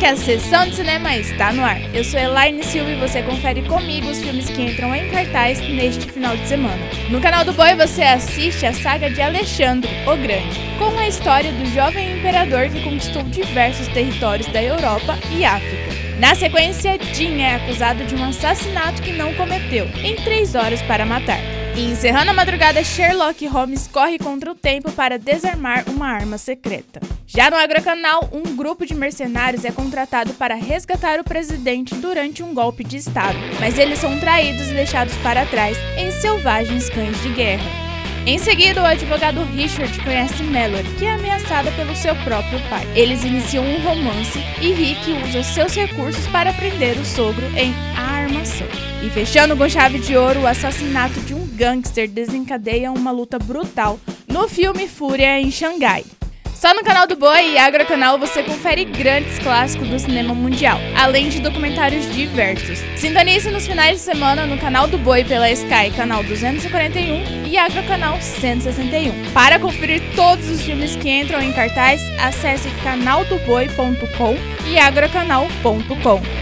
que a sessão de cinema está no ar. Eu sou Elaine Silva e você confere comigo os filmes que entram em cartaz neste final de semana. No canal do Boi você assiste a saga de Alexandre o Grande, com a história do jovem imperador que conquistou diversos territórios da Europa e África. Na sequência, Jin é acusado de um assassinato que não cometeu, em três horas para matar. E encerrando a madrugada, Sherlock Holmes corre contra o tempo para desarmar uma arma secreta. Já no Agrocanal, um grupo de mercenários é contratado para resgatar o presidente durante um golpe de Estado, mas eles são traídos e deixados para trás em selvagens cães de guerra. Em seguida, o advogado Richard conhece Mallory, que é ameaçada pelo seu próprio pai. Eles iniciam um romance e Rick usa seus recursos para prender o sogro em Armação. E fechando com chave de ouro, o assassinato de um gangster desencadeia uma luta brutal no filme Fúria em Xangai. Só no canal do Boi e Agrocanal você confere grandes clássicos do cinema mundial, além de documentários diversos. Sintonize nos finais de semana no canal do Boi pela Sky, canal 241 e Agrocanal 161. Para conferir todos os filmes que entram em cartaz, acesse canaldoboi.com e agrocanal.com.